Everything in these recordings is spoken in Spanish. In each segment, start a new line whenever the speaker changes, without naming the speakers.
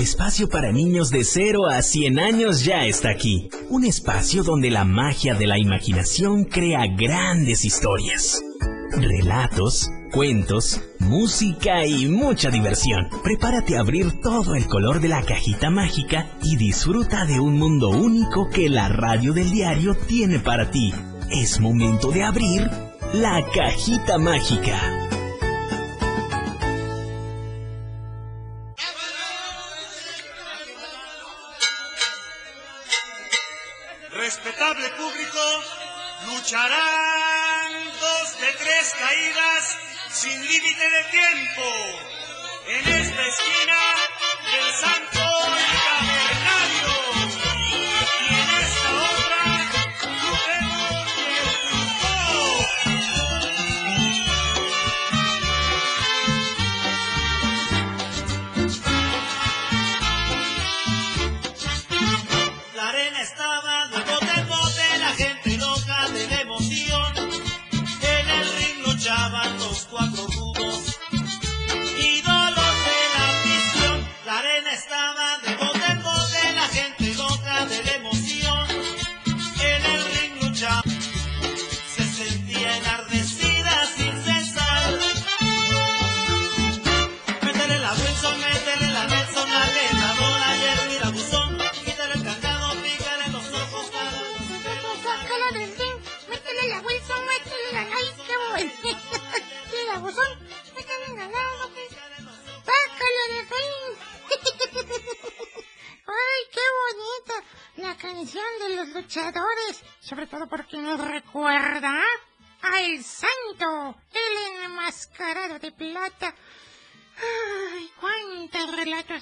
Espacio para niños de 0 a 100 años ya está aquí. Un espacio donde la magia de la imaginación crea grandes historias. Relatos, cuentos, música y mucha diversión. Prepárate a abrir todo el color de la cajita mágica y disfruta de un mundo único que la radio del diario tiene para ti. Es momento de abrir la cajita mágica.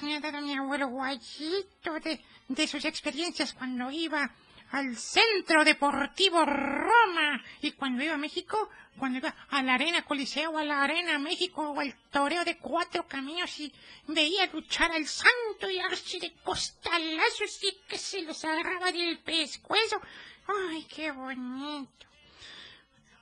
Me ha dado mi abuelo Guayito de, de sus experiencias cuando iba al Centro Deportivo Roma y cuando iba a México, cuando iba a la Arena Coliseo, a la Arena México o al toreo de cuatro caminos y veía luchar al santo y así de costalazos y que se los agarraba del pescuezo. Ay, qué bonito.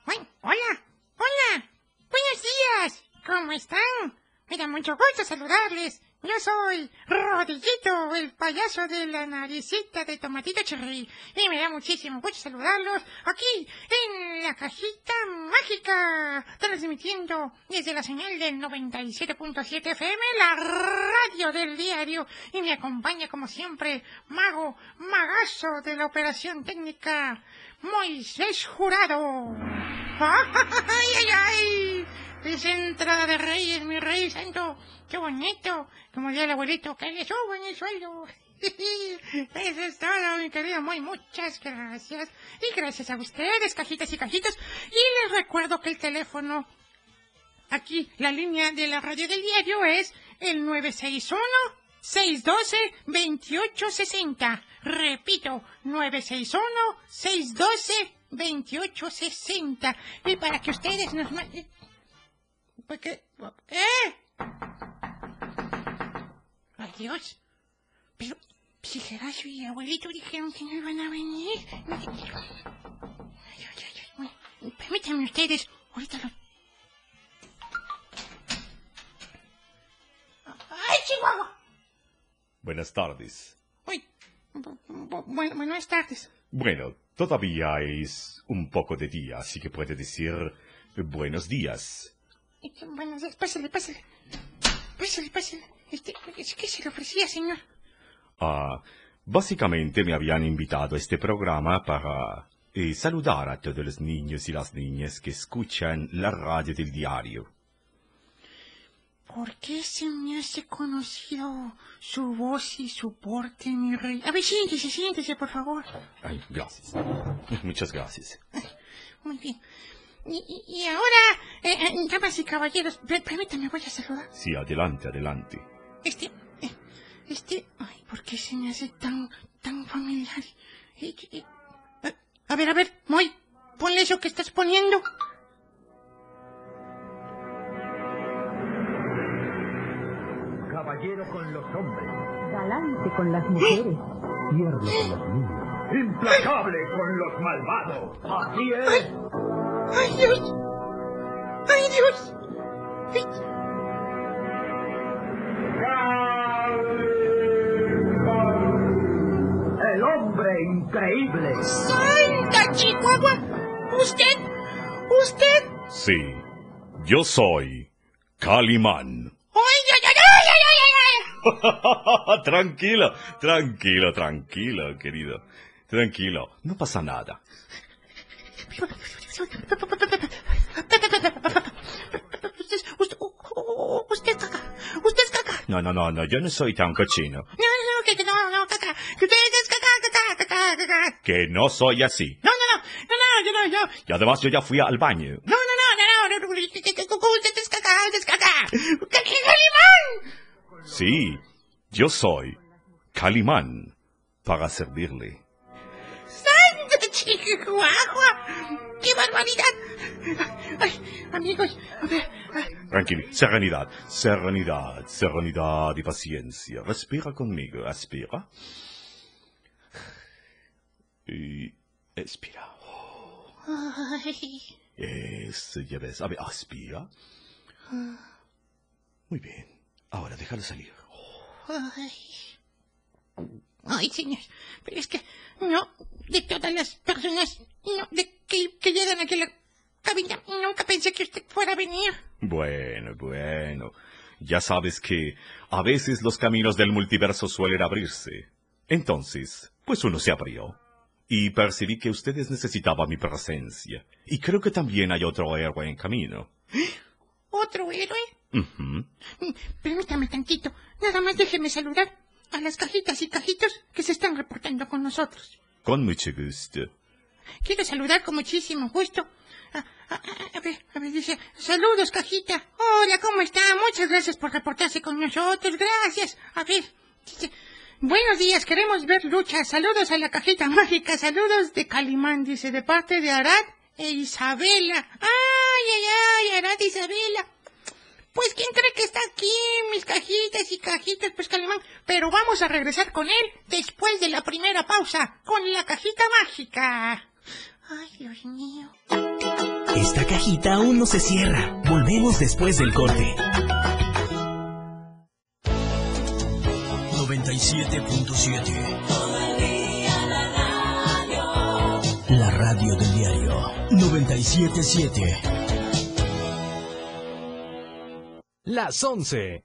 Ay, hola, hola, buenos días, ¿cómo están? Me da mucho gusto saludarles. Yo soy Rodillito, el payaso de la naricita de Tomatito Cherry. Y me da muchísimo gusto saludarlos aquí en la cajita mágica, transmitiendo desde la señal del 97.7 FM, la radio del diario. Y me acompaña como siempre, mago, magazo de la operación técnica, Moisés Jurado. ¡Ay, ay, ay! Es entrada de reyes, mi rey santo. ¡Qué bonito! Como diría el abuelito, que le suban el sueldo. Eso es todo, mi querido Moy. Muchas gracias. Y gracias a ustedes, cajitas y cajitos. Y les recuerdo que el teléfono, aquí, la línea de la radio del diario es el 961 612-2860. Repito, 961-612-2860. Y para que ustedes nos manden... ¿Por qué? ¿Eh? Adiós. Pero, si Geracio y abuelito dijeron que no iban a venir. Ay, ay, ay. Bueno, permítanme ustedes, ahorita lo... ¡Ay, Chihuahua!
Buenas tardes.
Uy, bu- bu- buenas tardes.
Bueno, todavía es un poco de día, así que puede decir buenos días.
Eh, Buenos días, pásale, pásale. Pásale, pásale. Este, ¿Qué se le ofrecía, señor?
Ah, básicamente me habían invitado a este programa para eh, saludar a todos los niños y las niñas que escuchan la radio del diario.
¿Por qué se me hace conocido su voz y su porte, mi rey? A ver, siéntese, siéntese, por favor.
Ay, gracias. Muchas gracias.
Muy bien. Y, ahora, eh, eh, damas y caballeros, per- permítanme, voy a saludar.
Sí, adelante, adelante.
Este, eh, este, ay, ¿por qué se me hace tan, tan familiar? Eh, eh, eh, a ver, a ver, Moy, ponle eso que estás poniendo.
Caballero con los hombres,
Galante con las mujeres.
tierno con los niños, implacable con los malvados. Así es.
¡Ay, ¡Ay, Dios! ¡Ay, Dios! ¡Ay!
El hombre increíble.
¡Santa Chihuahua! ¿Usted? ¿Usted?
Sí, yo soy Calimán.
¡Ay, ay, ay, ay, ay, ay! ay!
tranquilo, tranquilo, tranquilo, querido. Tranquilo, no pasa nada.
Usted, usted, usted es caca. Usted es caca.
No, no, no, no, yo no soy tan cochino.
No, no, que no, no, caca. Que usted es caca, caca, caca, caca.
Que no soy así.
No, no, no, no, no, yo no, yo.
Y además yo ya fui al baño.
No, no, no, no, no, usted es caca, usted es caca. ¡Que- que- ¡Calimán!
Sí, yo soy Calimán para servirle.
¡Santa Chihuahua! ¡Qué barbaridad! Ay, amigos, a ver, ay,
Tranquilo, serenidad, serenidad, serenidad y paciencia. Respira conmigo, aspira. Y expira.
ay.
Eso, ya ves. A ver, aspira. Muy bien. Ahora déjalo salir.
Ay. Ay, señor, pero es que no, de todas las personas no, de que, que llegan aquí a la cabina, nunca pensé que usted fuera a venir.
Bueno, bueno. Ya sabes que a veces los caminos del multiverso suelen abrirse. Entonces, pues uno se abrió. Y percibí que ustedes necesitaban mi presencia. Y creo que también hay otro héroe en camino.
¿Otro héroe?
Ujú.
Mm, Permítame tantito, nada más déjeme saludar a las cajitas y cajitos que se están reportando con nosotros.
Con mucho gusto.
Quiero saludar con muchísimo gusto. A, a- a- a ver, a ver, dice, saludos, cajita. Hola, ¿cómo está? Muchas gracias por reportarse con nosotros. Gracias. A ver, dice, buenos días, queremos ver lucha. Saludos a la cajita mágica. Saludos de Calimán, dice, de parte de Arad e Isabela. Ay, ay, ay, Arad e Isabela. Pues, ¿quién cree que está aquí? Mis y cajitas, pues, Calimán. Pero vamos a regresar con él después de la primera pausa, con la cajita mágica. Ay, Dios mío.
Esta cajita aún no se cierra. Volvemos después del corte.
97.7 La radio del diario 977
Las 11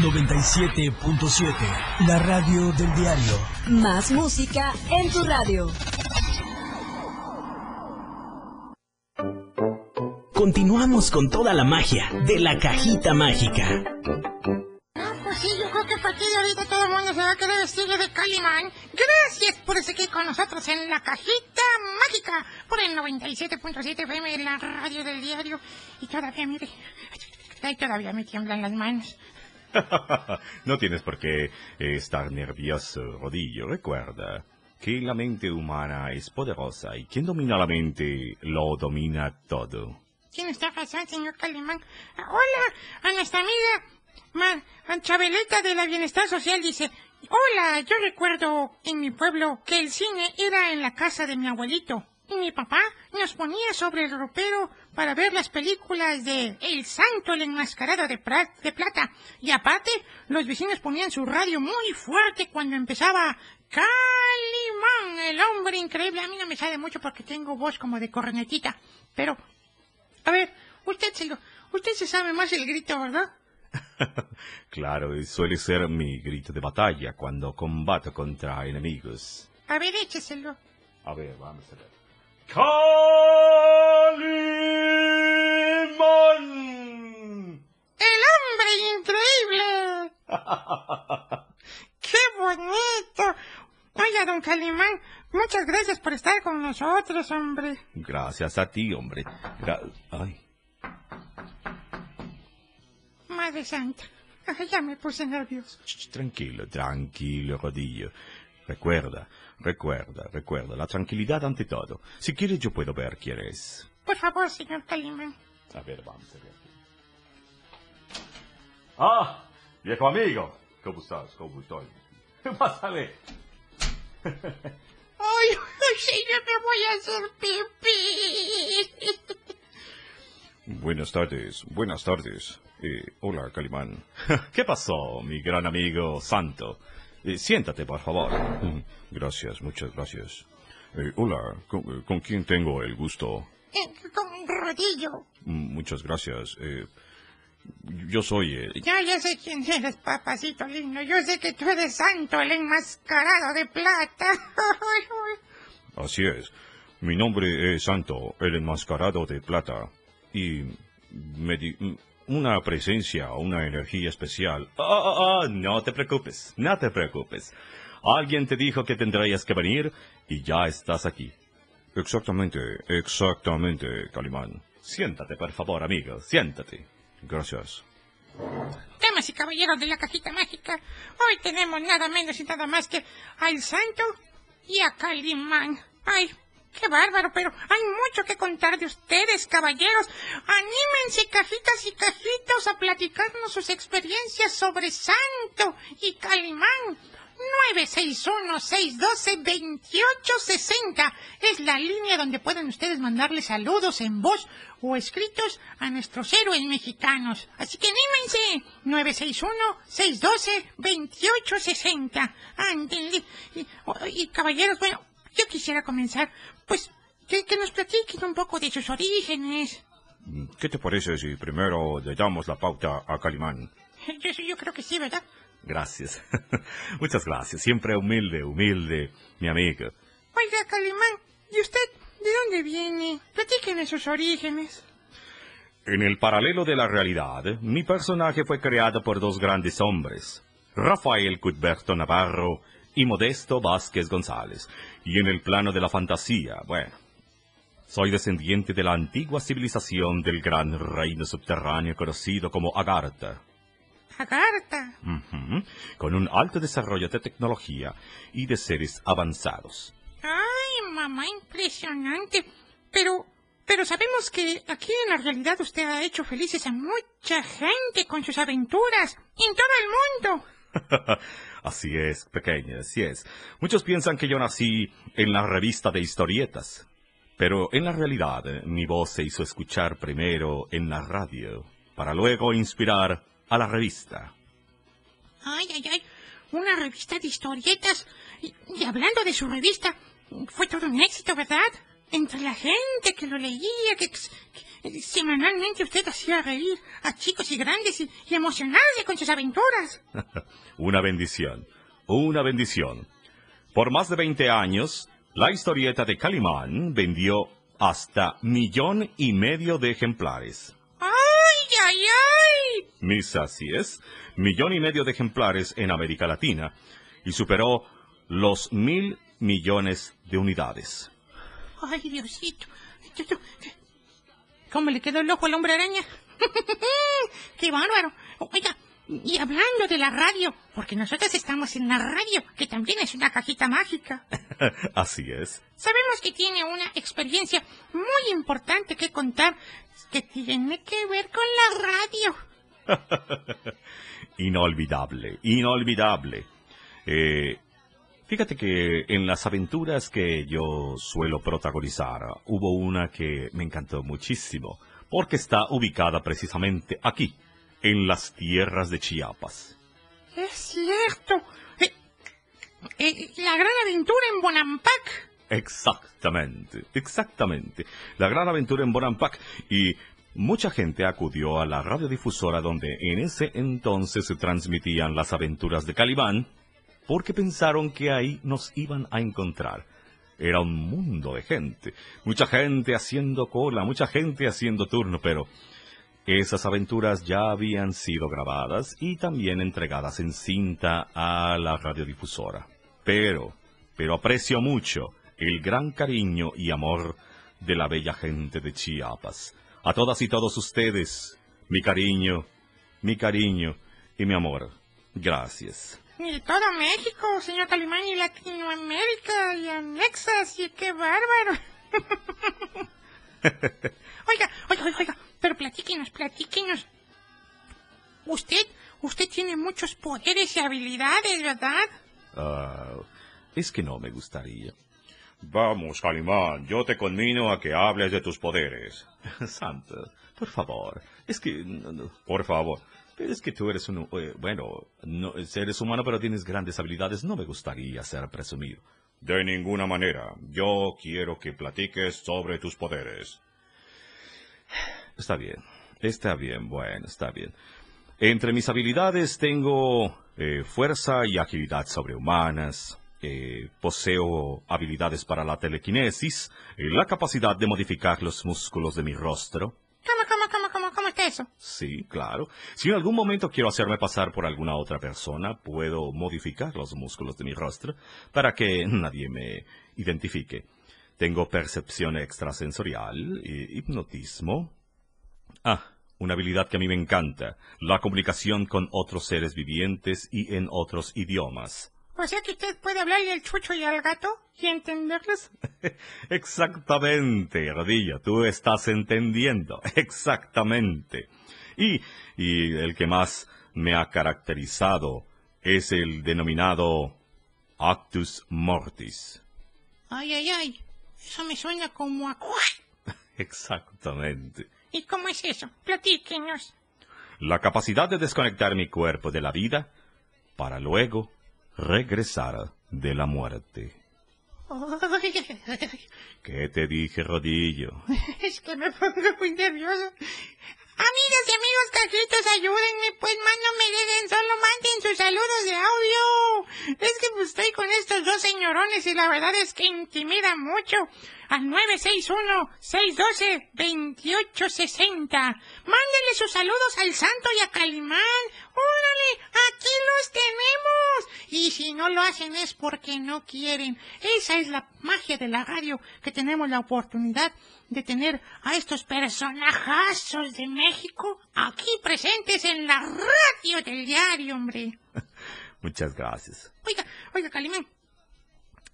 97.7 La radio del diario
Más música en tu radio.
Continuamos con toda la magia de la cajita mágica.
No, pues sí, yo creo que a partir de ahorita todo el mundo se va a querer vestir de Calimán. Gracias por seguir con nosotros en la cajita mágica por el 97.7 FM en la radio del diario. Y todavía, mire, ay, todavía me tiemblan las manos.
no tienes por qué eh, estar nervioso, Rodillo. Recuerda que la mente humana es poderosa y quien domina la mente lo domina todo.
Tiene esta razón, señor Calimán. Ah, Hola, a nuestra amiga Chabeleta de la Bienestar Social dice, Hola, yo recuerdo en mi pueblo que el cine era en la casa de mi abuelito. Y mi papá nos ponía sobre el ropero para ver las películas de El Santo, el enmascarado de, de plata. Y aparte, los vecinos ponían su radio muy fuerte cuando empezaba Calimán, el hombre increíble. A mí no me sale mucho porque tengo voz como de cornetita. Pero a ver, usted se lo, usted se sabe más el grito, ¿verdad?
claro, suele ser mi grito de batalla cuando combato contra enemigos.
A ver, écheselo.
A ver, vamos a ver. ¡Calimán!
¡El hombre increíble! ¡Qué bonito! Oiga, don Calimán, muchas gracias por estar con nosotros, hombre.
Gracias a ti, hombre. Gra- Ay,
Madre Santa. Ay, ya me puse nervioso.
Ch, Tranquilo, tranquilo, Rodillo. Recuerda, recuerda, recuerda, la tranquilidad ante todo. Si quieres yo puedo ver quién es.
Por favor, señor Calimán.
A ver, vamos a ver. Ah, viejo amigo. ¿Cómo estás? ¿Cómo estoy? Pásale.
Ay, ay, yo me voy a hacer pipí.
Buenas tardes, buenas tardes. Eh, hola, Calimán. ¿Qué pasó, mi gran amigo Santo? Eh, siéntate, por favor. Gracias, muchas gracias. Eh, hola, ¿con, con quién tengo el gusto?
Eh, Con rodillo.
Mm, Muchas gracias. Eh, yo soy...
Ya, ya sé quién eres, papacito lindo. Yo sé que tú eres santo, el enmascarado de plata.
Así es. Mi nombre es Santo, el enmascarado de plata. Y me di una presencia, una energía especial. Ah, ah, ah, no te preocupes, no te preocupes. Alguien te dijo que tendrías que venir y ya estás aquí. Exactamente, exactamente, Calimán. Siéntate, por favor, amigo, siéntate. Gracias.
Damas y caballeros de la cajita mágica, hoy tenemos nada menos y nada más que al santo y a Calimán. Ay, qué bárbaro, pero hay mucho que contar de ustedes, caballeros. Anímense, cajitas y cajitos, a platicarnos sus experiencias sobre santo y Calimán. 961-612-2860 es la línea donde pueden ustedes mandarle saludos en voz o escritos a nuestros héroes mexicanos. Así que anímense. 961-612-2860. Ándenle. Y, y, caballeros, bueno, yo quisiera comenzar, pues, que, que nos platiquen un poco de sus orígenes.
¿Qué te parece si primero le damos la pauta a Calimán?
Yo, yo creo que sí, ¿verdad?
Gracias. Muchas gracias. Siempre humilde, humilde, mi amigo.
Oiga, Calimán, ¿y usted de dónde viene? Platíquenos sus orígenes.
En el paralelo de la realidad, mi personaje fue creado por dos grandes hombres, Rafael Cuthberto Navarro y Modesto Vázquez González. Y en el plano de la fantasía, bueno, soy descendiente de la antigua civilización del gran reino subterráneo conocido como Agartha.
Agartha.
Ujú, con un alto desarrollo de tecnología y de seres avanzados.
Ay, mamá, impresionante. Pero, pero sabemos que aquí en la realidad usted ha hecho felices a mucha gente con sus aventuras en todo el mundo.
así es, pequeña, así es. Muchos piensan que yo nací en la revista de historietas, pero en la realidad eh, mi voz se hizo escuchar primero en la radio, para luego inspirar a la revista.
Ay, ay, ay. Una revista de historietas. Y, y hablando de su revista, fue todo un éxito, ¿verdad? Entre la gente que lo leía, que, que semanalmente usted hacía reír a chicos y grandes y, y emocionarse con sus aventuras.
Una bendición, una bendición. Por más de 20 años, la historieta de Calimán vendió hasta millón y medio de ejemplares.
¡Ay, ay, ay!
Mis así es, millón y medio de ejemplares en América Latina y superó los mil millones de unidades.
Ay, Diosito. ¿Cómo le quedó el ojo al hombre araña? ¡Qué bárbaro! Oiga, y hablando de la radio, porque nosotros estamos en la radio, que también es una cajita mágica.
así es.
Sabemos que tiene una experiencia muy importante que contar que tiene que ver con la radio.
Inolvidable, inolvidable. Eh, fíjate que en las aventuras que yo suelo protagonizar, hubo una que me encantó muchísimo, porque está ubicada precisamente aquí, en las tierras de Chiapas.
Es cierto. Eh, eh, la gran aventura en Bonampak.
Exactamente, exactamente. La gran aventura en Bonampak y mucha gente acudió a la radiodifusora donde en ese entonces se transmitían las aventuras de Calibán porque pensaron que ahí nos iban a encontrar. Era un mundo de gente, mucha gente haciendo cola, mucha gente haciendo turno, pero esas aventuras ya habían sido grabadas y también entregadas en cinta a la radiodifusora. Pero, pero aprecio mucho el gran cariño y amor de la bella gente de Chiapas. A todas y todos ustedes, mi cariño, mi cariño Y mi amor, gracias.
Y todo México, señor Calimán, y Latinoamérica, y anexas, y qué bárbaro. oiga, oiga, oiga, oiga, pero platíquenos, platíquenos. Usted, usted tiene muchos poderes y habilidades, ¿verdad?
Ah, es que no me gustaría. Vamos, Calimán, yo te conmino a que hables de tus poderes. Santo, por favor, es que... por favor, es que tú eres un... eh, bueno, no, eres humano pero tienes grandes habilidades, no me gustaría ser presumido. De ninguna manera, yo quiero que platiques sobre tus poderes. Está bien, está bien, bueno, está bien. Entre mis habilidades tengo eh, fuerza y agilidad sobrehumanas, eh, poseo habilidades para la telequinesis, eh, la capacidad de modificar los músculos de mi rostro.
¿Cómo, cómo, cómo, cómo, cómo está
Sí, claro. Si en algún momento quiero hacerme pasar por alguna otra persona, puedo modificar los músculos de mi rostro para que nadie me identifique. Tengo percepción extrasensorial, hipnotismo. Ah, una habilidad que a mí me encanta, la comunicación con otros seres vivientes y en otros idiomas.
O sea que usted puede hablarle al chucho y al gato y entenderlos.
Exactamente, Rodilla, tú estás entendiendo. Exactamente. Y, y el que más me ha caracterizado es el denominado Actus Mortis.
Ay, ay, ay. Eso me suena como a...
Exactamente.
¿Y cómo es eso? Platíquenos.
La capacidad de desconectar mi cuerpo de la vida para luego regresar de la muerte. ¿Qué te dije, Rodillo?
Es que me pongo muy nervioso. Amigas y amigos cajitos, ayúdenme, pues más no me dejen, solo manden sus saludos de audio. Es que pues, estoy con estos dos señorones y la verdad es que intimida mucho. Al 961-612-2860. Mándenle sus saludos al Santo y a Calimán. ¡Órale! ¡Aquí los tenemos! Lo hacen es porque no quieren. Esa es la magia de la radio, que tenemos la oportunidad de tener a estos personajazos de México aquí presentes en la radio del diario, hombre.
Muchas gracias.
Oiga, oiga, Calimán.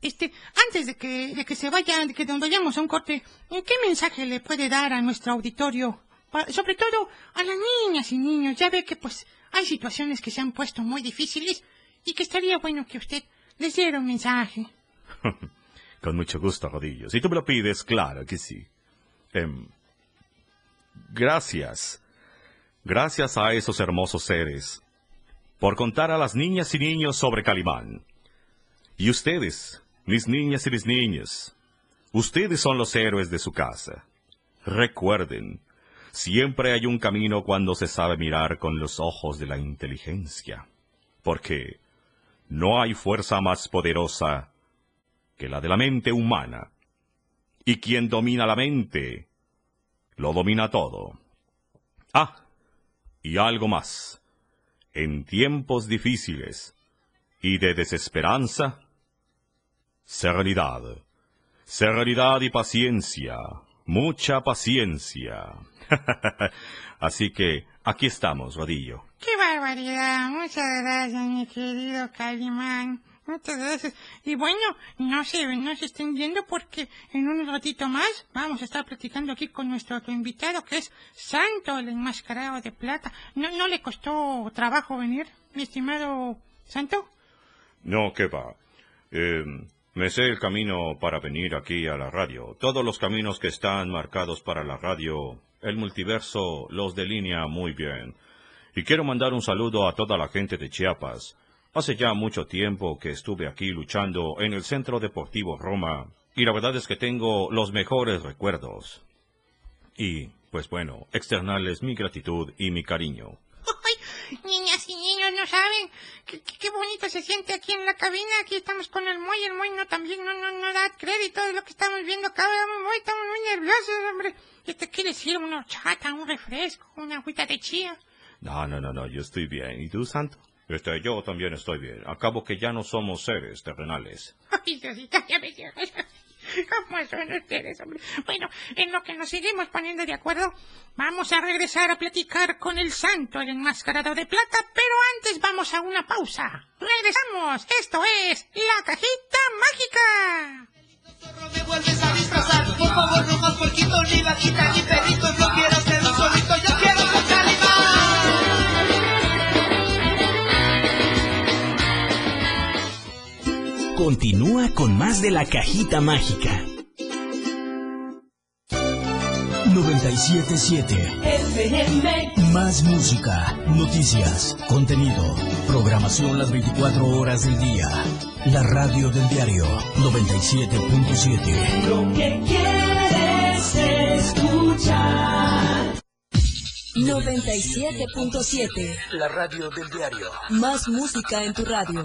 Este, antes de que, de que se vaya, de que nos vayamos a un corte, ¿qué mensaje le puede dar a nuestro auditorio? Pa- sobre todo a las niñas y niños. Ya ve que pues hay situaciones que se han puesto muy difíciles y que estaría bueno que usted les un mensaje.
Con mucho gusto, Rodillo. Si tú me lo pides, claro que sí. Em, gracias. Gracias a esos hermosos seres por contar a las niñas y niños sobre Calimán. Y ustedes, mis niñas y mis niños, ustedes son los héroes de su casa. Recuerden, siempre hay un camino cuando se sabe mirar con los ojos de la inteligencia, porque no hay fuerza más poderosa que la de la mente humana. Y quien domina la mente, lo domina todo. Ah, y algo más. En tiempos difíciles y de desesperanza, serenidad. Serenidad y paciencia. Mucha paciencia. Así que aquí estamos, Rodillo.
¡Qué barbaridad! Muchas gracias, mi querido Calimán. Muchas gracias. Y bueno, no se, no se estén yendo porque en un ratito más vamos a estar platicando aquí con nuestro otro invitado que es Santo, el enmascarado de plata. ¿No, no le costó trabajo venir, mi estimado Santo?
No, ¿qué va? Eh, me sé el camino para venir aquí a la radio. Todos los caminos que están marcados para la radio, el multiverso los delinea muy bien. Y quiero mandar un saludo a toda la gente de Chiapas. Hace ya mucho tiempo que estuve aquí luchando en el Centro Deportivo Roma, y la verdad es que tengo los mejores recuerdos. Y, pues bueno, externarles mi gratitud y mi cariño.
¡Ay! Niñas y niños no saben qué, qué- bonito se siente aquí en la cabina. Aquí estamos con el Moy. El Moy no también no, no, no da crédito de lo que estamos viendo acá. ¿verdad, Moy? Estamos muy nerviosos, hombre. ¿Qué te quiere decir? Una horchata, un refresco, una agüita de chía.
No, no, no, no, yo estoy bien. ¿Y tú, Santo? Este, yo también estoy bien. Acabo que ya no somos seres terrenales.
Ay, Diosito, ya me. ¿Cómo son ustedes, hombre? Bueno, en lo que nos seguimos poniendo de acuerdo, vamos a regresar a platicar con el santo, el enmascarado de plata, pero antes vamos a una pausa. Regresamos. Esto es La Cajita Mágica.
Me vuelves a disfrazar, por favor, no más ni vaquita, ni perrito.
Continúa con más de la cajita mágica.
977 Más música, noticias, contenido, programación las 24 horas del día. La radio del diario 97.7.
Lo que quieres escuchar. 97.7.
La radio del diario.
Más música en tu radio.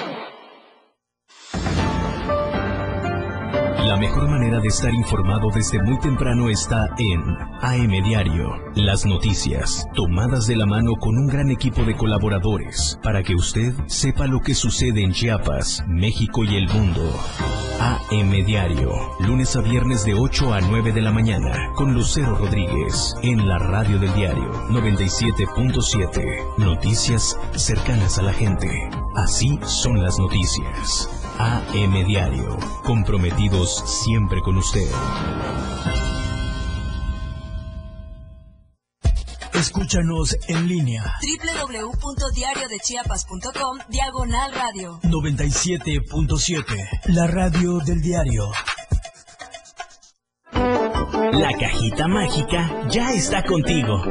Mejor manera de estar informado desde muy temprano está en AM Diario. Las noticias, tomadas de la mano con un gran equipo de colaboradores, para que usted sepa lo que sucede en Chiapas, México y el mundo. AM Diario, lunes a viernes de 8 a 9 de la mañana, con Lucero Rodríguez, en la radio del diario 97.7. Noticias cercanas a la gente. Así son las noticias. AM Diario, comprometidos siempre con usted.
Escúchanos en línea
www.diariodechiapas.com Diagonal radio.
97.7. La radio del diario.
La cajita mágica ya está contigo.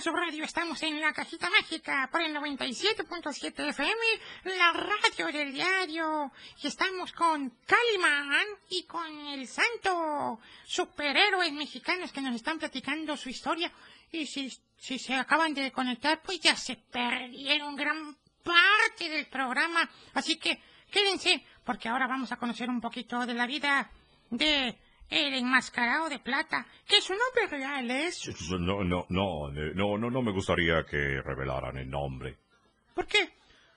Su radio, estamos en la cajita mágica por el 97.7 FM, la radio del diario. Y estamos con Calimán y con el santo superhéroes mexicanos que nos están platicando su historia. Y si, si se acaban de conectar, pues ya se perdieron gran parte del programa. Así que quédense, porque ahora vamos a conocer un poquito de la vida de el enmascarado de plata, que su nombre real es...
No, no, no, no, no, no me gustaría que revelaran el nombre.
¿Por qué?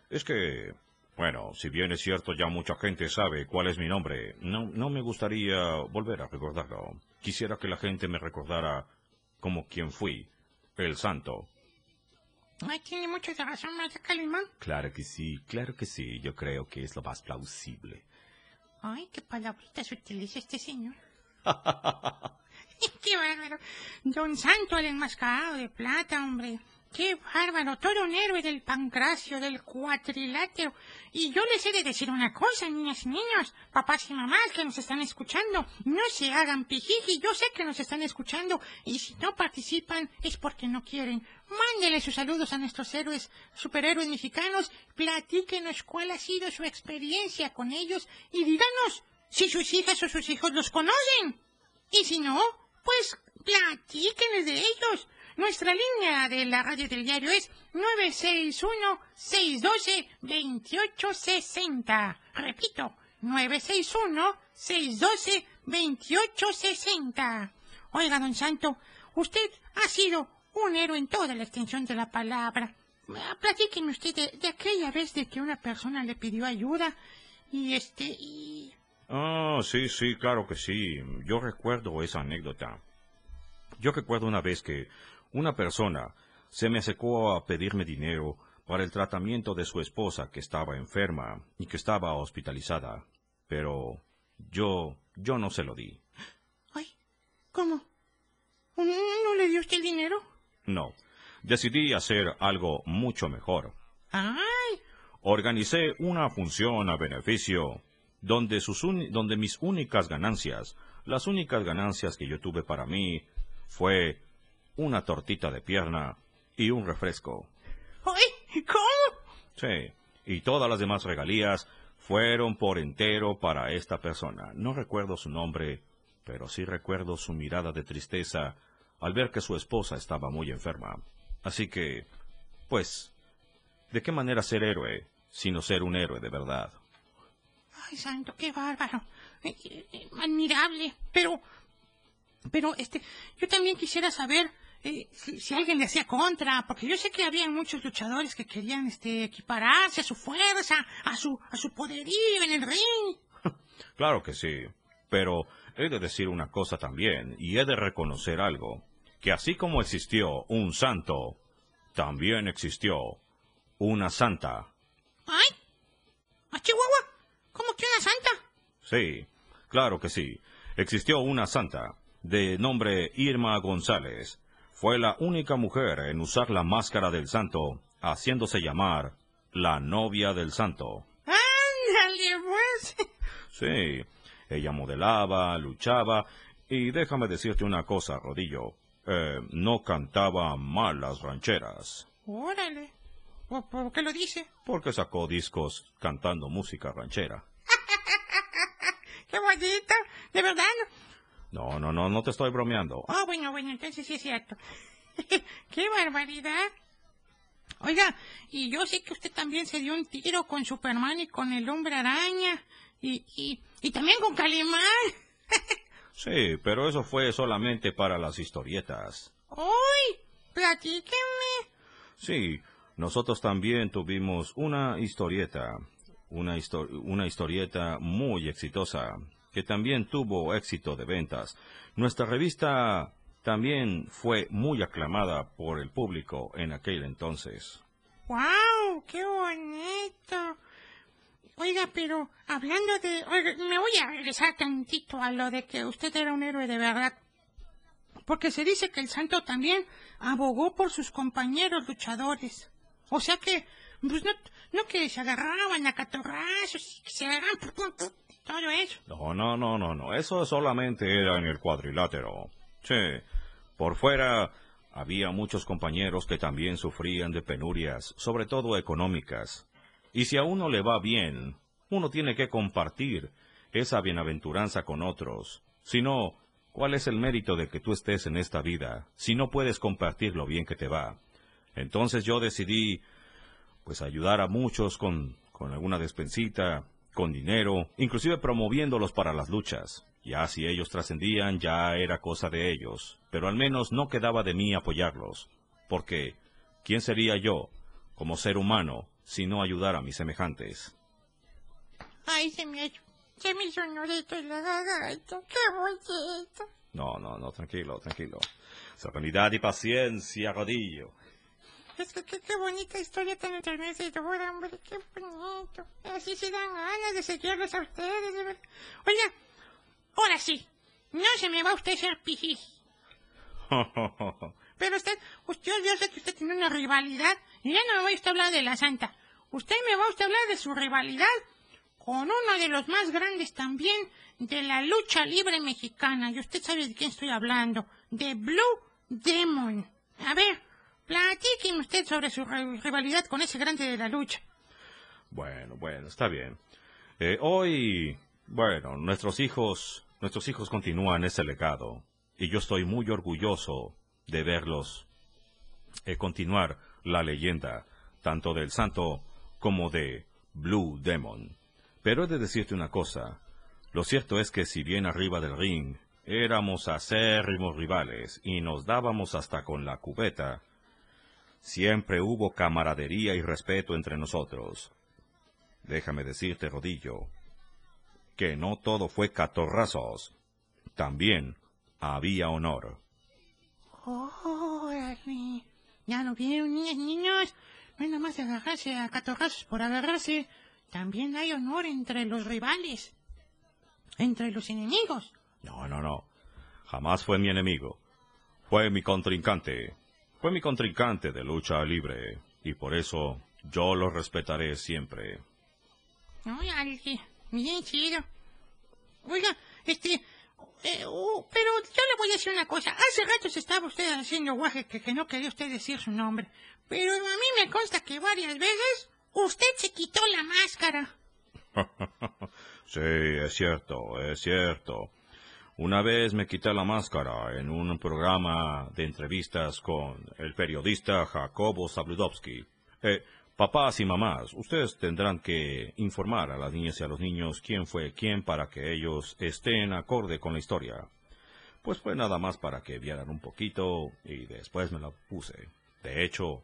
Es que, Bueno, si bien es cierto ya mucha gente sabe cuál es mi nombre, no, no me gustaría volver a recordarlo. Quisiera que la gente me recordara como quien fui, el santo.
Ay, tiene mucha razón, maestro Calimán.
Claro que sí, claro que sí, yo creo que es lo más plausible.
Ay, qué palabritas utiliza este señor. qué bárbaro. Don Santo el enmascarado de plata, hombre. Qué bárbaro, todo un héroe del pancracio, del cuatrilátero. Y yo les he de decir una cosa, niñas y niños, papás y mamás que nos están escuchando, no se hagan pijiji, yo sé que nos están escuchando, y si no participan es porque no quieren. Mándenle sus saludos a nuestros héroes, superhéroes mexicanos, platíquenos cuál ha sido su experiencia con ellos, y díganos si sus hijas o sus hijos los conocen. Y si no, pues platíquenos de ellos. Nuestra línea de la radio del diario es 961-612-2860. Repito, 961-612-2860. Oiga, don Santo, usted ha sido un héroe en toda la extensión de la palabra. Platíqueme usted de, de aquella vez de que una persona le pidió ayuda y este y...
Ah, sí, sí, claro que sí. Yo recuerdo esa anécdota. Yo recuerdo una vez que una persona se me acercó a pedirme dinero para el tratamiento de su esposa que estaba enferma y que estaba hospitalizada, pero yo, yo no se lo di.
Ay, ¿cómo? ¿No le dio usted el dinero?
No, decidí hacer algo mucho mejor.
Ay,
Organicé una función a beneficio donde, sus donde mis únicas ganancias, las únicas ganancias que yo tuve para mí, fue una tortita de pierna y un refresco.
ay, ¿cómo?
Sí, y todas las demás regalías fueron por entero para esta persona. No recuerdo su nombre, pero sí recuerdo su mirada de tristeza al ver que su esposa estaba muy enferma. Así que, pues, ¿de qué manera ser héroe sino ser un héroe de verdad?
Ay, santo, qué bárbaro. Eh, eh, Admirable. Pero, pero, este, yo también quisiera saber eh, si, si alguien le hacía contra, porque yo sé que había muchos luchadores que querían, este, equipararse a su fuerza, a su, a su poderío en el ring.
Claro que sí, pero he de decir una cosa también, y he de reconocer algo, que así como existió un santo, también existió una santa.
Ay,
Sí, claro que sí. Existió una santa, de nombre Irma González. Fue la única mujer en usar la máscara del santo, haciéndose llamar la novia del santo.
Ándale, pues.
Sí, ella modelaba, luchaba, y déjame decirte una cosa, Rodillo. eh, no cantaba mal las rancheras,
Órale. ¿Por, por qué lo dice?
porque sacó discos cantando música ranchera.
Qué bonito. ¿De verdad?
No, no, no, no te estoy bromeando.
Ah, bueno, bueno, entonces sí es cierto. ¡Qué barbaridad! Oiga, y yo sé que usted también se dio un tiro con Superman y con el hombre araña. Y, y, y también con Calimán.
Sí, pero eso fue solamente para las historietas.
¡Uy! Platíquenme.
Sí, nosotros también tuvimos una historieta, una, histo- una historieta muy exitosa, que también tuvo éxito de ventas. Nuestra revista también fue muy aclamada por el público en aquel entonces.
¡Wow! ¡Qué bonito! Oiga, pero hablando de... Me voy a regresar tantito a lo de que usted era un héroe de verdad. Porque se dice que el santo también abogó por sus compañeros luchadores. O sea que, pues no, no que se agarraban a catorrazos, que se agarraban todo eso.
No, no, no, no, no, eso solamente era en el cuadrilátero. Sí, por fuera había muchos compañeros que también sufrían de penurias, sobre todo económicas. Y si a uno le va bien, uno tiene que compartir esa bienaventuranza con otros. Si no, ¿cuál es el mérito de que tú estés en esta vida si no puedes compartir lo bien que te va? Entonces yo decidí, pues, ayudar a muchos con, con alguna despensita, con dinero, inclusive promoviéndolos para las luchas. Ya si ellos trascendían, ya era cosa de ellos, pero al menos no quedaba de mí apoyarlos, porque ¿quién sería yo, como ser humano, si no ayudar a mis semejantes?
Ay, se me, se me en la garganta. Qué bonito.
No, no, no, tranquilo, tranquilo. Serenidad y paciencia, Rodillo.
Es que qué, qué bonita historia tan enternecedora, hombre. Qué bonito. Así se dan ganas de seguirlos a ustedes. de verdad. Oiga, ahora sí. No se me va usted a hacer pijis. Pero usted, usted, yo sé que usted tiene una rivalidad. Y ya no me voy a usted a hablar de la santa. Usted me va a usted a hablar de su rivalidad con uno de los más grandes también de la lucha libre mexicana. Y usted sabe de quién estoy hablando. De Blue Demon. A ver, platíqueme usted sobre su ri- rivalidad con ese grande de la lucha.
Bueno, bueno, está bien. Eh, hoy, bueno, nuestros hijos, nuestros hijos continúan ese legado y yo estoy muy orgulloso de verlos eh, continuar la leyenda tanto del santo como de Blue Demon. Pero he de decirte una cosa, lo cierto es que si bien arriba del ring éramos acérrimos rivales y nos dábamos hasta con la cubeta, siempre hubo camaradería y respeto entre nosotros. Déjame decirte, Rodillo, que no todo fue catorrazos. También había honor.
Órale. Ya lo vieron, niñas niños. No es nada más agarrarse a catorrazos por agarrarse. También hay honor entre los rivales. Entre los enemigos.
No, no, no. Jamás fue mi enemigo. Fue mi contrincante. Fue mi contrincante de lucha libre. Y por eso yo lo respetaré siempre.
Órale. Bien chido. Oiga, este... eh, oh, pero yo le voy a decir una cosa. Hace rato se estaba usted haciendo guaje que, que no quería usted decir su nombre. Pero a mí me consta que varias veces usted se quitó la máscara.
sí, es cierto, es cierto. Una vez me quité la máscara en un programa de entrevistas con el periodista Jacobo Zabludovsky. Eh, papás y mamás, ustedes tendrán que informar a las niñas y a los niños quién fue quién para que ellos estén acorde con la historia. Pues fue nada más para que vieran un poquito y después me la puse. De hecho,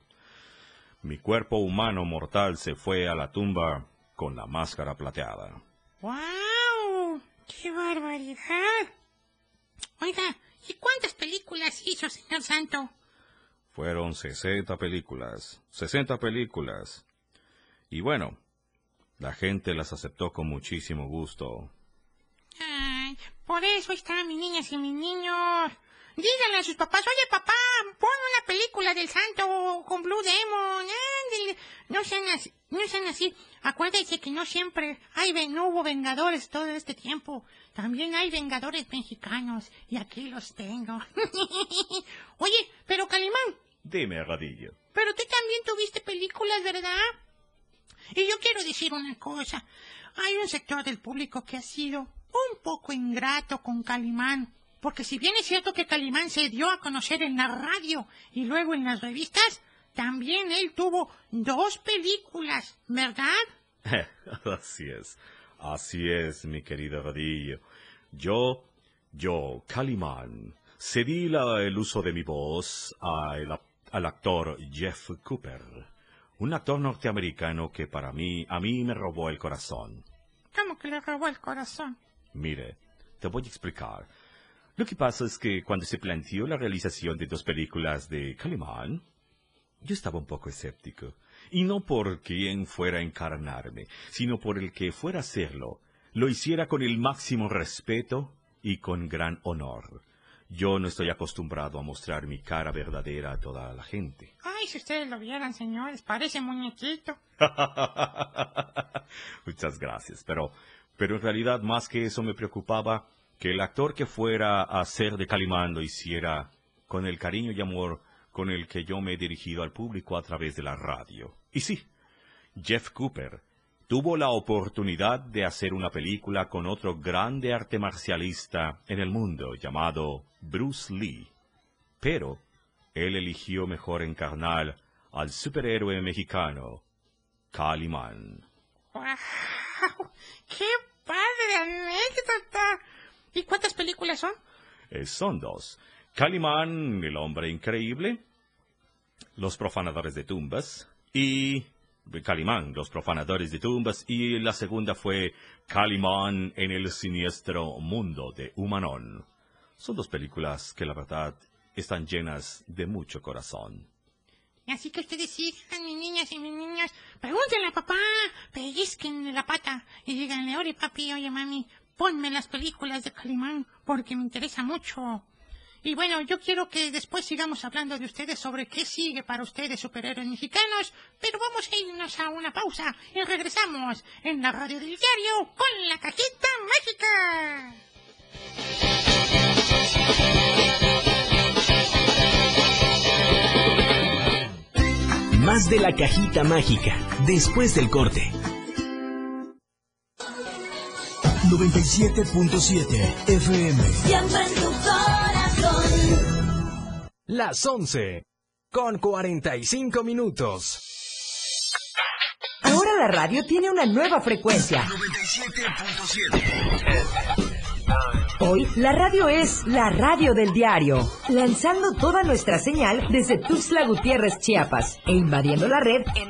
mi cuerpo humano mortal se fue a la tumba con la máscara plateada.
¡Wow! ¡Qué barbaridad! Oiga, ¿y cuántas películas hizo, señor Santo?
Fueron 60 películas, 60 películas. Y bueno, la gente las aceptó con muchísimo gusto.
Ay, por eso están mis niñas y mis niños. Díganle a sus papás, oye papá, pon una película del santo con Blue Demon. ándele". No sean así, no sean así. Acuérdense que no siempre hay, no hubo vengadores todo este tiempo. También hay vengadores mexicanos y aquí los tengo. oye, pero Calimán,
Dime, Radillo.
pero tú también tuviste películas, ¿verdad? Y yo quiero decir una cosa. Hay un sector del público que ha sido un poco ingrato con Calimán. Porque si bien es cierto que Calimán se dio a conocer en la radio y luego en las revistas, también él tuvo dos películas, ¿verdad?
Así es, así es, mi querido Radillo. Yo, yo, Calimán, cedí la- el uso de mi voz a el al actor Jeff Cooper, un actor norteamericano que para mí, a mí me robó el corazón.
¿Cómo que le robó el corazón?
Mire, te voy a explicar. Lo que pasa es que cuando se planteó la realización de dos películas de Calimán, yo estaba un poco escéptico. Y no por quien fuera a encarnarme, sino por el que fuera a hacerlo. Lo hiciera con el máximo respeto y con gran honor. Yo no estoy acostumbrado a mostrar mi cara verdadera a toda la gente.
Ay, si ustedes lo vieran, señores, parece muñequito.
Muchas gracias, pero, pero en realidad más que eso me preocupaba que el actor que fuera a hacer de Calimán lo hiciera con el cariño y amor con el que yo me he dirigido al público a través de la radio. Y sí, Jeff Cooper tuvo la oportunidad de hacer una película con otro grande arte marcialista en el mundo llamado Bruce Lee. Pero él eligió mejor encarnar al superhéroe mexicano, Calimán.
¡Wow! ¡Qué padre anécdota! ¿Y cuántas películas son?
Eh, son dos. Calimán, el hombre increíble, Los profanadores de tumbas y Calimán, los profanadores de tumbas, y la segunda fue Calimán en el siniestro mundo de Humanón. Son dos películas que la verdad están llenas de mucho corazón.
Así que ustedes sigan, mis niñas y mis niños, pregúntenle a papá, pellizquen la pata y díganle, oye papi, oye mami, ponme las películas de Calimán porque me interesa mucho. Y bueno, yo quiero que después sigamos hablando de ustedes sobre qué sigue para ustedes superhéroes mexicanos, pero vamos a irnos a una pausa y regresamos en la radio del diario con la cajita mágica.
Más de la cajita mágica, después del corte.
97.7 FM.
Las 11. Con 45 minutos.
Ahora la radio tiene una nueva frecuencia.
97.7.
Hoy la radio es la radio del diario, lanzando toda nuestra señal desde Tuxtla Gutiérrez, Chiapas, e invadiendo la red en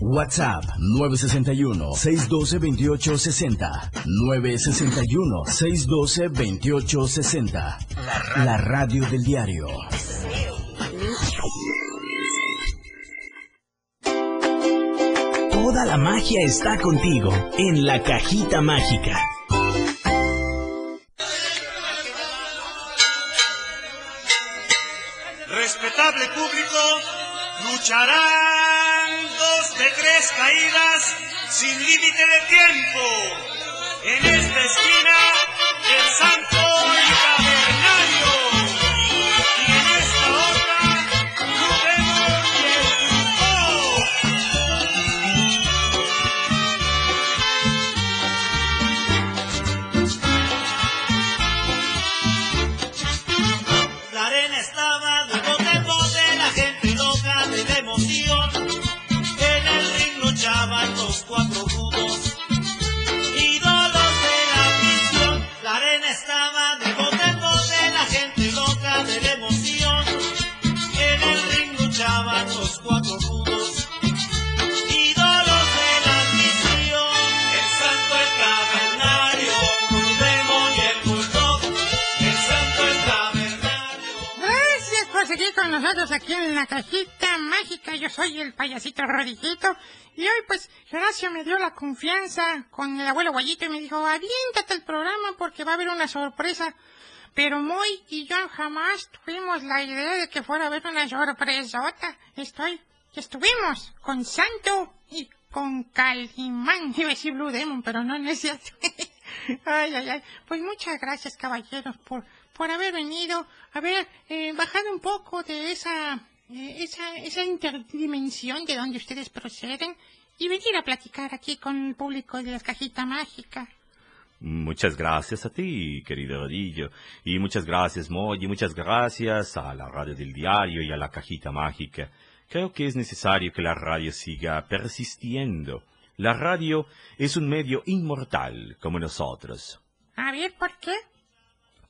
WhatsApp 961-612-2860. 961-612-2860. La, la radio del diario.
Toda la magia está contigo en la cajita mágica.
Lucharán dos de tres caídas sin límite de tiempo. En esta esquina, el santo
con el abuelo Guayito y me dijo, aviéntate el programa porque va a haber una sorpresa. Pero Moy y yo jamás tuvimos la idea de que fuera a haber una sorpresota. Estoy, estuvimos con Santo y con Calimán. Iba a decir Blue Demon, pero no, no es ay, ay, ay. Pues muchas gracias, caballeros, por, por haber venido, haber eh, bajado un poco de esa, eh, esa, esa interdimensión de donde ustedes proceden y venir a platicar aquí con el público de la cajita mágica.
Muchas gracias a ti, querido Rodillo. Y muchas gracias, Moy. Y muchas gracias a la radio del diario y a la cajita mágica. Creo que es necesario que la radio siga persistiendo. La radio es un medio inmortal como nosotros.
A ver, ¿por qué?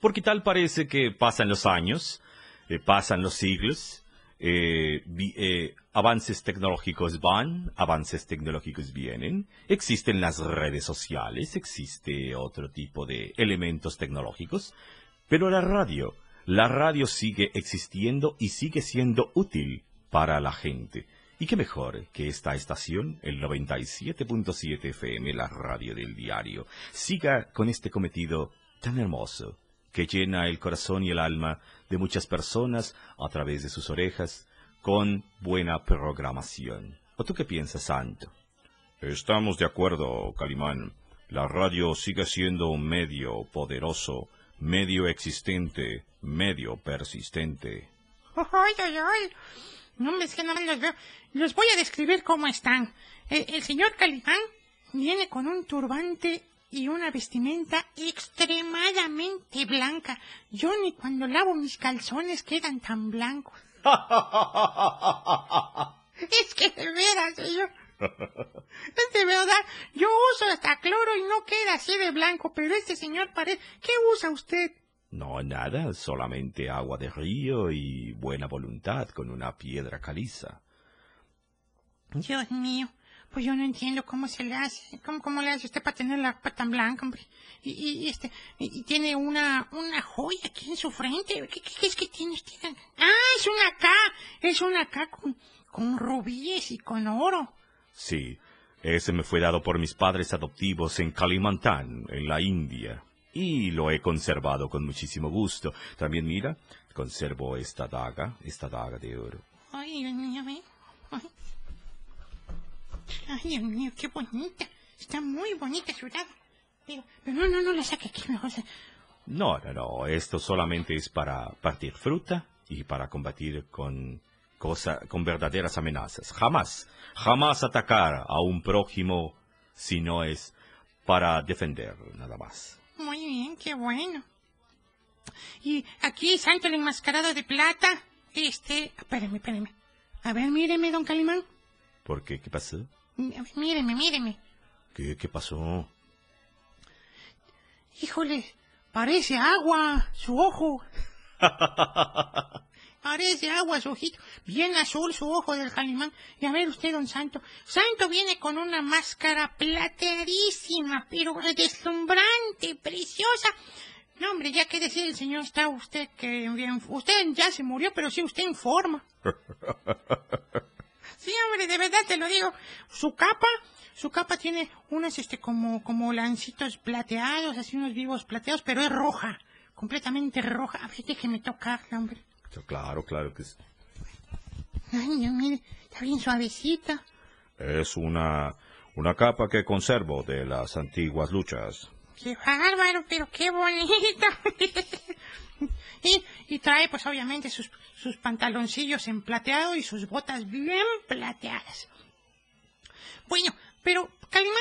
Porque tal parece que pasan los años, eh, pasan los siglos, eh, eh, avances tecnológicos van, avances tecnológicos vienen, existen las redes sociales, existe otro tipo de elementos tecnológicos, pero la radio, la radio sigue existiendo y sigue siendo útil para la gente. Y qué mejor que esta estación, el 97.7 FM, la radio del diario, siga con este cometido tan hermoso que llena el corazón y el alma de muchas personas a través de sus orejas, con buena programación. ¿O tú qué piensas, Santo? Estamos de acuerdo, Calimán. La radio sigue siendo un medio poderoso, medio existente, medio persistente.
¡Ay, ay, ay! No, es que no los veo. Los voy a describir cómo están. El, el señor Calimán viene con un turbante y una vestimenta extremadamente blanca. Yo ni cuando lavo mis calzones quedan tan blancos. es que de veras, señor. Es de verdad, yo uso hasta cloro y no queda así de blanco, pero este señor parece... ¿Qué usa usted?
No, nada, solamente agua de río y buena voluntad con una piedra caliza.
Dios mío, pues yo no entiendo cómo se le hace, cómo, cómo le hace usted para tener la pata tan blanca, hombre. Y, y, este, y, y tiene una, una joya aquí en su frente. ¿Qué, qué, es que tiene usted? Ah, es una K, es una K con, con rubíes y con oro.
Sí, ese me fue dado por mis padres adoptivos en Kalimantan, en la India. Y lo he conservado con muchísimo gusto. También mira, conservo esta daga, esta daga de oro.
Ay, Dios mío, ¿eh? Ay. Ay, Dios mío, qué bonita. Está muy bonita su daga. Pero, pero no, no, no la saque aquí mejor. se-
No, no, no, esto solamente es para partir fruta y para combatir con cosa, con verdaderas amenazas. Jamás, jamás atacar a un prójimo si no es para defender, nada más.
Muy bien, qué bueno. Y aquí, Santo el enmascarado de plata. Este, espéreme, espéreme. A ver, míreme, don Calimán.
¿Por qué? ¿Qué pasó?
Míreme, míreme.
¿Qué, qué pasó?
Híjole, parece agua su ojo. Parece agua su ojito. Bien azul su ojo del Calimán. Y a ver usted, don Santo. Santo viene con una máscara plateadísima, pero deslumbrante, preciosa. No, hombre, ya que decir el señor, está usted que bien. Usted ya se murió, pero sí usted en forma. Sí, hombre, de verdad te lo digo. Su capa, su capa tiene unos, este, como, como lancitos plateados, así unos vivos plateados, pero es roja. Completamente roja. A ver, déjeme tocarla, hombre.
Claro, claro que sí.
Ay, Dios, mire, está bien suavecita.
Es una, una capa que conservo de las antiguas luchas.
Qué bárbaro, pero qué bonita. y, trae, pues, obviamente, sus, pantaloncillos en plateado y sus botas bien plateadas. Bueno, pero, Calimán,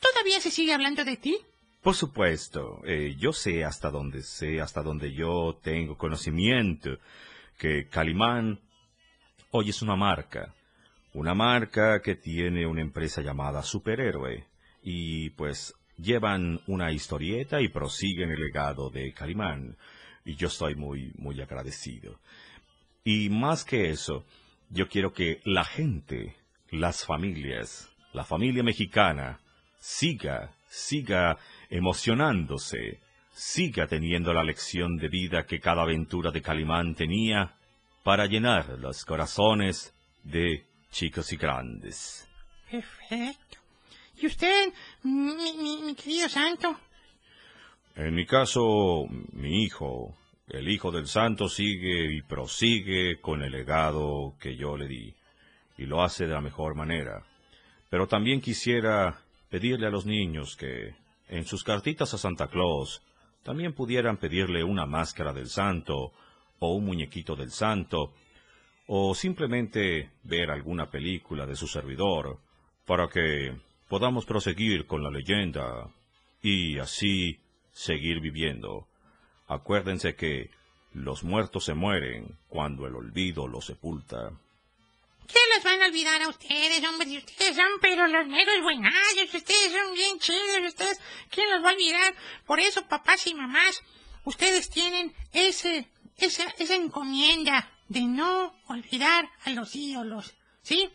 ¿todavía se sigue hablando de ti?
Por supuesto, eh, yo sé hasta donde sé, hasta donde yo tengo conocimiento, que Calimán hoy es una marca, una marca que tiene una empresa llamada Superhéroe, y pues llevan una historieta y prosiguen el legado de Calimán, y yo estoy muy, muy agradecido. Y más que eso, yo quiero que la gente, las familias, la familia mexicana, siga, siga emocionándose, siga teniendo la lección de vida que cada aventura de Calimán tenía para llenar los corazones de chicos y grandes.
Perfecto. ¿Y usted, mi, querido santo?
En mi caso, mi hijo, el hijo del santo sigue y prosigue con el legado que yo le di, y lo hace de la mejor manera. Pero también quisiera pedirle a los niños que, en sus cartitas a Santa Claus, también pudieran pedirle una máscara del santo, o un muñequito del santo, o simplemente ver alguna película de su servidor, para que podamos proseguir con la leyenda, y así seguir viviendo. Acuérdense que los muertos se mueren cuando el olvido los sepulta.
¿Qué les van a olvidar a ustedes, hombre? Si Ustedes son pero los meros buenazos, ustedes son bien chidos, ustedes, ¿quién los va a olvidar? Por eso, papás y mamás, ustedes tienen ese, esa, esa encomienda de no olvidar a los ídolos, ¿sí?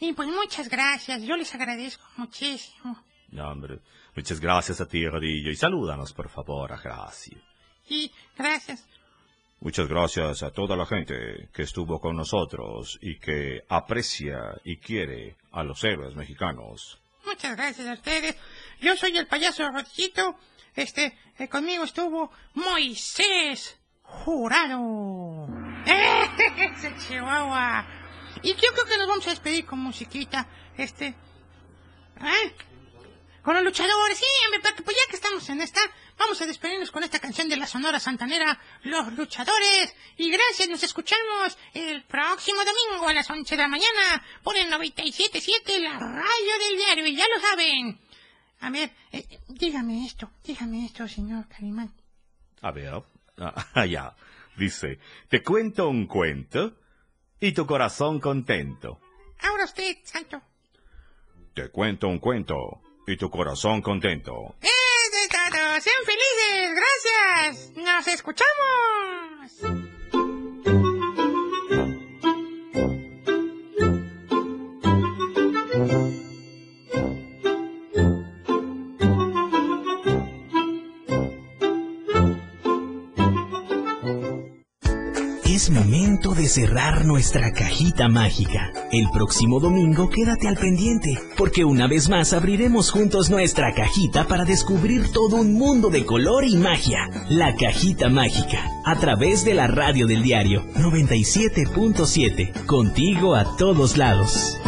Y pues muchas gracias, yo les agradezco muchísimo.
No, hombre, muchas gracias a ti, Rodillo, y salúdanos, por favor, a Gracia.
Y gracias.
Muchas gracias a toda la gente que estuvo con nosotros y que aprecia y quiere a los héroes mexicanos.
Muchas gracias a ustedes. Yo soy el payaso Rodillito. Este, eh, conmigo estuvo Moisés Jurado. Ese chihuahua. Y yo creo que nos vamos a despedir con musiquita. Este. ¿Eh? Con los luchadores, sí, hombre, porque pues ya que estamos en esta, vamos a despedirnos con esta canción de la Sonora Santanera, Los Luchadores. Y gracias, nos escuchamos el próximo domingo a las 11 de la mañana por el 97.7, la radio del diario, y ya lo saben. A ver, eh, dígame esto, dígame esto, señor Carimán.
A ver, ah, ya. Dice, te cuento un cuento y tu corazón contento.
Ahora usted, Santo.
Te cuento un cuento y tu corazón contento.
¡Eh, de todo! ¡Sean felices! ¡Gracias! ¡Nos escuchamos!
Es momento de cerrar nuestra cajita mágica. El próximo domingo quédate al pendiente, porque una vez más abriremos juntos nuestra cajita para descubrir todo un mundo de color y magia. La cajita mágica, a través de la radio del diario 97.7, contigo a todos lados.